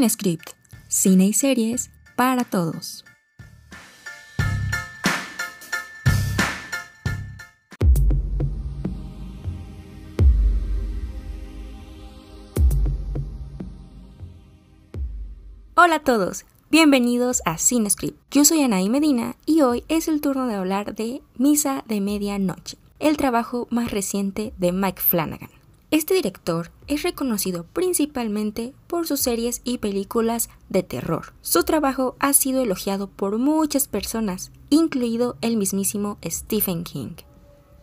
Sin script, cine y series para todos. Hola a todos, bienvenidos a Script. Yo soy Anaí Medina y hoy es el turno de hablar de Misa de Medianoche, el trabajo más reciente de Mike Flanagan. Este director es reconocido principalmente por sus series y películas de terror. Su trabajo ha sido elogiado por muchas personas, incluido el mismísimo Stephen King.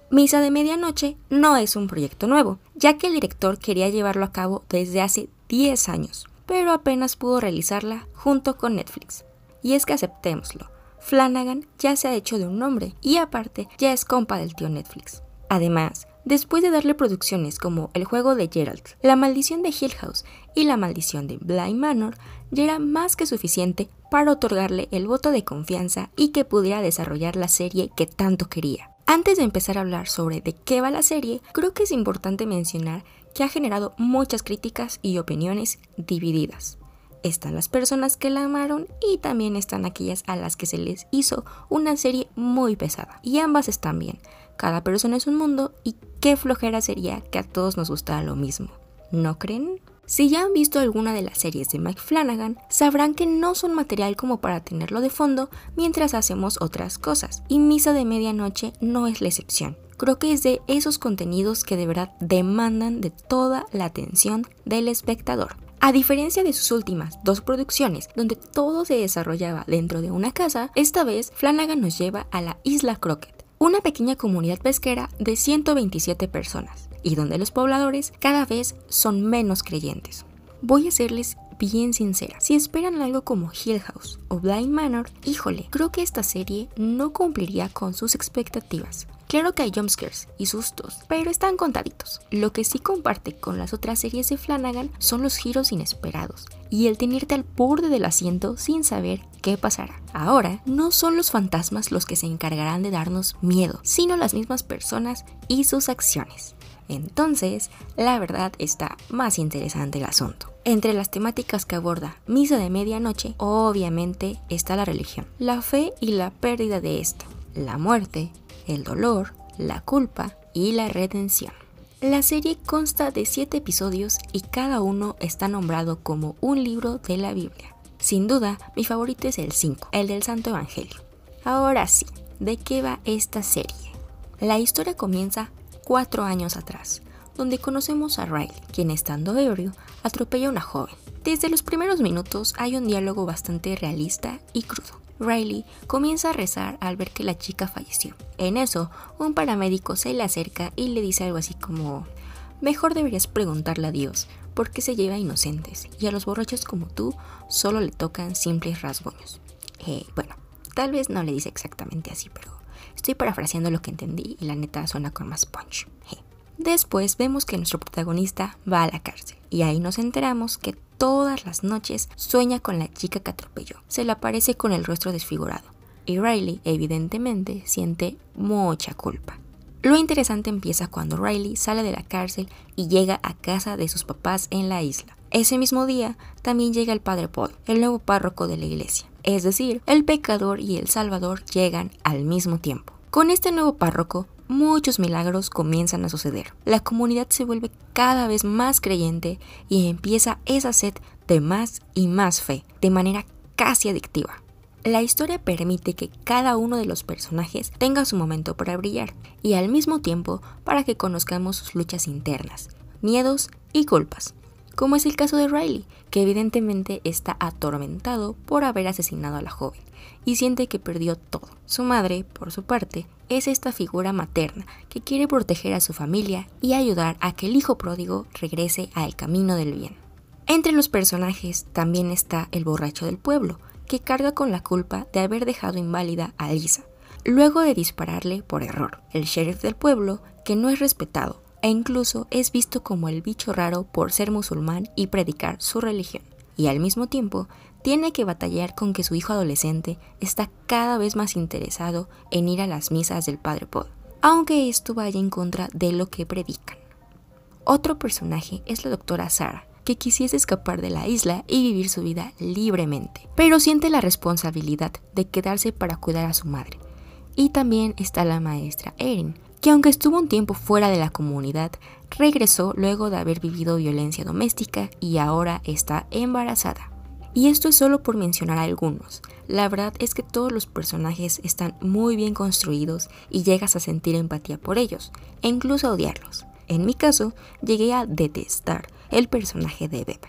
Misa de Medianoche no es un proyecto nuevo, ya que el director quería llevarlo a cabo desde hace 10 años, pero apenas pudo realizarla junto con Netflix. Y es que aceptémoslo, Flanagan ya se ha hecho de un nombre y aparte ya es compa del tío Netflix. Además, después de darle producciones como El juego de Gerald, La maldición de Hill House y La maldición de Blind Manor, ya era más que suficiente para otorgarle el voto de confianza y que pudiera desarrollar la serie que tanto quería. Antes de empezar a hablar sobre de qué va la serie, creo que es importante mencionar que ha generado muchas críticas y opiniones divididas. Están las personas que la amaron y también están aquellas a las que se les hizo una serie muy pesada. Y ambas están bien. Cada persona es un mundo y qué flojera sería que a todos nos gustara lo mismo. ¿No creen? Si ya han visto alguna de las series de Mike Flanagan, sabrán que no son material como para tenerlo de fondo mientras hacemos otras cosas, y Misa de Medianoche no es la excepción. Creo que es de esos contenidos que de verdad demandan de toda la atención del espectador. A diferencia de sus últimas dos producciones, donde todo se desarrollaba dentro de una casa, esta vez Flanagan nos lleva a la Isla Crockett una pequeña comunidad pesquera de 127 personas y donde los pobladores cada vez son menos creyentes. Voy a serles bien sincera, si esperan algo como Hill House o Blind Manor, híjole, creo que esta serie no cumpliría con sus expectativas. Claro que hay jumpscares y sustos, pero están contaditos. Lo que sí comparte con las otras series de Flanagan son los giros inesperados y el tenerte al borde del asiento sin saber qué pasará. Ahora, no son los fantasmas los que se encargarán de darnos miedo, sino las mismas personas y sus acciones. Entonces, la verdad está más interesante el asunto. Entre las temáticas que aborda Misa de Medianoche, obviamente está la religión, la fe y la pérdida de esta, la muerte, el dolor, la culpa y la redención. La serie consta de 7 episodios y cada uno está nombrado como un libro de la Biblia. Sin duda, mi favorito es el 5, el del Santo Evangelio. Ahora sí, ¿de qué va esta serie? La historia comienza cuatro años atrás, donde conocemos a Riley, quien estando ebrio atropella a una joven. Desde los primeros minutos hay un diálogo bastante realista y crudo. Riley comienza a rezar al ver que la chica falleció. En eso, un paramédico se le acerca y le dice algo así como, mejor deberías preguntarle a Dios, porque se lleva a inocentes, y a los borrachos como tú solo le tocan simples rasguños. Eh, bueno, tal vez no le dice exactamente así, pero estoy parafraseando lo que entendí y la neta suena con más punch. Después vemos que nuestro protagonista va a la cárcel y ahí nos enteramos que todas las noches sueña con la chica que atropelló. Se le aparece con el rostro desfigurado y Riley evidentemente siente mucha culpa. Lo interesante empieza cuando Riley sale de la cárcel y llega a casa de sus papás en la isla. Ese mismo día también llega el padre Paul, el nuevo párroco de la iglesia. Es decir, el pecador y el salvador llegan al mismo tiempo. Con este nuevo párroco, muchos milagros comienzan a suceder. La comunidad se vuelve cada vez más creyente y empieza esa sed de más y más fe, de manera casi adictiva. La historia permite que cada uno de los personajes tenga su momento para brillar y al mismo tiempo para que conozcamos sus luchas internas, miedos y culpas, como es el caso de Riley, que evidentemente está atormentado por haber asesinado a la joven y siente que perdió todo. Su madre, por su parte, es esta figura materna que quiere proteger a su familia y ayudar a que el hijo pródigo regrese al camino del bien. Entre los personajes también está el borracho del pueblo, que carga con la culpa de haber dejado inválida a Lisa, luego de dispararle por error. El sheriff del pueblo, que no es respetado e incluso es visto como el bicho raro por ser musulmán y predicar su religión. Y al mismo tiempo tiene que batallar con que su hijo adolescente está cada vez más interesado en ir a las misas del Padre Paul, aunque esto vaya en contra de lo que predican. Otro personaje es la doctora Sara, que quisiese escapar de la isla y vivir su vida libremente, pero siente la responsabilidad de quedarse para cuidar a su madre. Y también está la maestra Erin, que aunque estuvo un tiempo fuera de la comunidad, regresó luego de haber vivido violencia doméstica y ahora está embarazada. Y esto es solo por mencionar algunos. La verdad es que todos los personajes están muy bien construidos y llegas a sentir empatía por ellos, e incluso a odiarlos. En mi caso, llegué a detestar el personaje de Beb,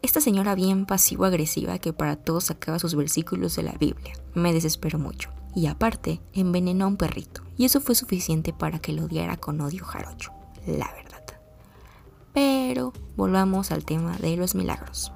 esta señora bien pasivo-agresiva que para todos sacaba sus versículos de la Biblia. Me desesperó mucho. Y aparte, envenenó a un perrito. Y eso fue suficiente para que lo odiara con odio jarocho. La verdad. Pero volvamos al tema de los milagros.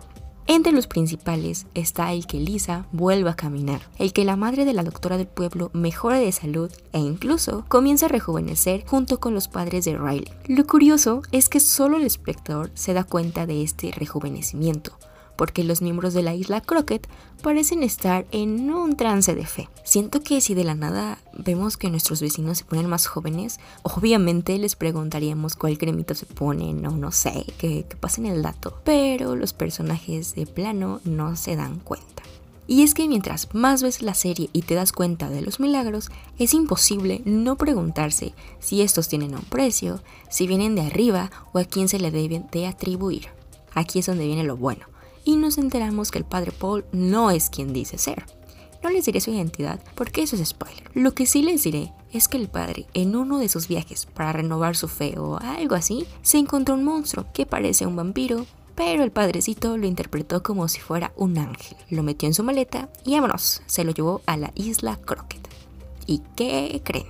Entre los principales está el que Lisa vuelva a caminar, el que la madre de la doctora del pueblo mejore de salud e incluso comienza a rejuvenecer junto con los padres de Riley. Lo curioso es que solo el espectador se da cuenta de este rejuvenecimiento, porque los miembros de la isla Crockett parecen estar en un trance de fe. Siento que si de la nada vemos que nuestros vecinos se ponen más jóvenes, obviamente les preguntaríamos cuál cremito se ponen o no sé, que, que pasen el dato. Pero los personajes de plano no se dan cuenta. Y es que mientras más ves la serie y te das cuenta de los milagros, es imposible no preguntarse si estos tienen un precio, si vienen de arriba o a quién se le deben de atribuir. Aquí es donde viene lo bueno y nos enteramos que el padre Paul no es quien dice ser. No les diré su identidad porque eso es spoiler. Lo que sí les diré es que el padre, en uno de sus viajes para renovar su fe o algo así, se encontró un monstruo que parece un vampiro, pero el padrecito lo interpretó como si fuera un ángel. Lo metió en su maleta y vámonos, se lo llevó a la isla Crockett. ¿Y qué creen?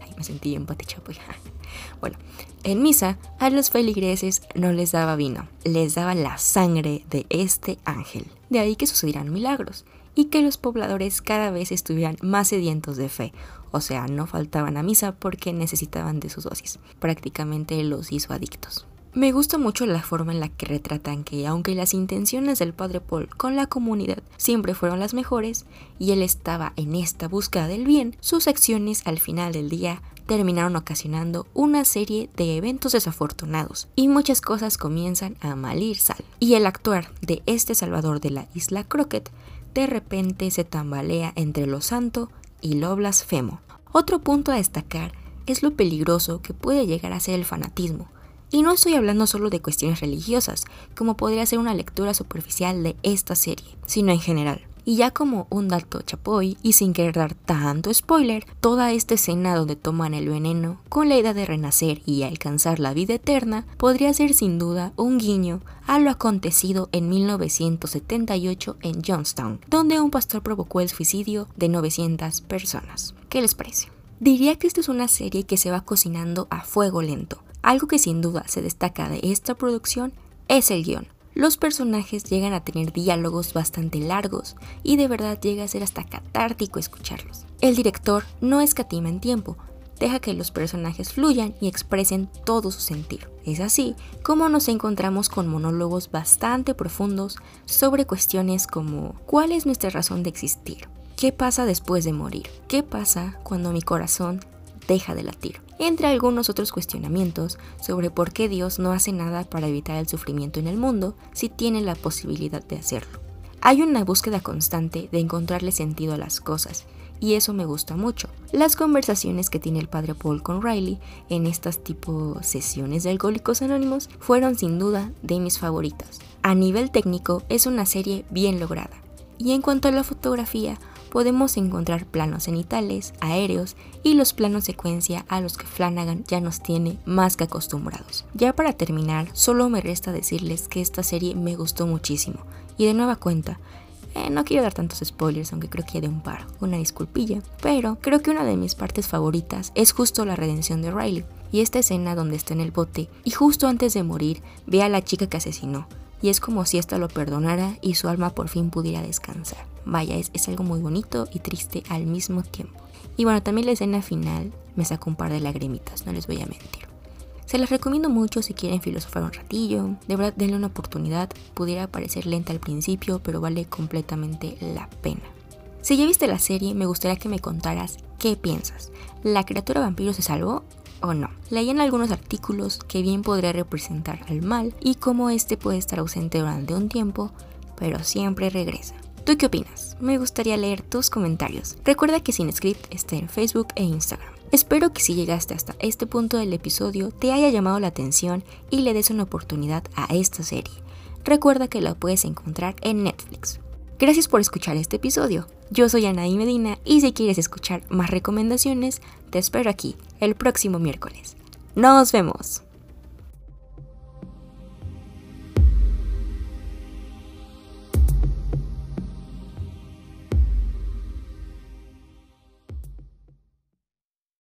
Ay, me sentí ya. Bueno, en misa a los feligreses no les daba vino, les daba la sangre de este ángel. De ahí que sucedieran milagros y que los pobladores cada vez estuvieran más sedientos de fe, o sea, no faltaban a misa porque necesitaban de sus dosis. Prácticamente los hizo adictos. Me gusta mucho la forma en la que retratan que, aunque las intenciones del padre Paul con la comunidad siempre fueron las mejores y él estaba en esta búsqueda del bien, sus acciones al final del día terminaron ocasionando una serie de eventos desafortunados y muchas cosas comienzan a malir sal. Y el actuar de este salvador de la isla Crockett de repente se tambalea entre lo santo y lo blasfemo. Otro punto a destacar es lo peligroso que puede llegar a ser el fanatismo. Y no estoy hablando solo de cuestiones religiosas, como podría ser una lectura superficial de esta serie, sino en general. Y ya como un dato chapoy, y sin querer dar tanto spoiler, toda esta escena donde toman el veneno con la idea de renacer y alcanzar la vida eterna podría ser sin duda un guiño a lo acontecido en 1978 en Johnstown, donde un pastor provocó el suicidio de 900 personas. ¿Qué les parece? Diría que esta es una serie que se va cocinando a fuego lento. Algo que sin duda se destaca de esta producción es el guion los personajes llegan a tener diálogos bastante largos y de verdad llega a ser hasta catártico escucharlos. El director no escatima en tiempo, deja que los personajes fluyan y expresen todo su sentir. Es así como nos encontramos con monólogos bastante profundos sobre cuestiones como ¿cuál es nuestra razón de existir? ¿Qué pasa después de morir? ¿Qué pasa cuando mi corazón deja de latir? Entre algunos otros cuestionamientos sobre por qué Dios no hace nada para evitar el sufrimiento en el mundo si tiene la posibilidad de hacerlo. Hay una búsqueda constante de encontrarle sentido a las cosas, y eso me gusta mucho. Las conversaciones que tiene el padre Paul con Riley en estas tipo sesiones de Alcohólicos Anónimos fueron sin duda de mis favoritas. A nivel técnico es una serie bien lograda. Y en cuanto a la fotografía, podemos encontrar planos cenitales, aéreos y los planos secuencia a los que Flanagan ya nos tiene más que acostumbrados. Ya para terminar, solo me resta decirles que esta serie me gustó muchísimo. Y de nueva cuenta, eh, no quiero dar tantos spoilers, aunque creo que ya de un par, una disculpilla, pero creo que una de mis partes favoritas es justo la redención de Riley. Y esta escena donde está en el bote y justo antes de morir ve a la chica que asesinó y es como si ésta lo perdonara y su alma por fin pudiera descansar. Vaya, es, es algo muy bonito y triste al mismo tiempo. Y bueno, también la escena final me sacó un par de lagrimitas, no les voy a mentir. Se las recomiendo mucho si quieren filosofar un ratillo. De verdad, denle una oportunidad. Pudiera parecer lenta al principio, pero vale completamente la pena. Si ya viste la serie, me gustaría que me contaras qué piensas. ¿La criatura vampiro se salvó o no. Leí en algunos artículos que bien podría representar al mal y cómo este puede estar ausente durante un tiempo, pero siempre regresa. ¿Tú qué opinas? Me gustaría leer tus comentarios. Recuerda que Sin Script está en Facebook e Instagram. Espero que si llegaste hasta este punto del episodio te haya llamado la atención y le des una oportunidad a esta serie. Recuerda que la puedes encontrar en Netflix. Gracias por escuchar este episodio. Yo soy Anaí Medina y si quieres escuchar más recomendaciones, te espero aquí el próximo miércoles. ¡Nos vemos!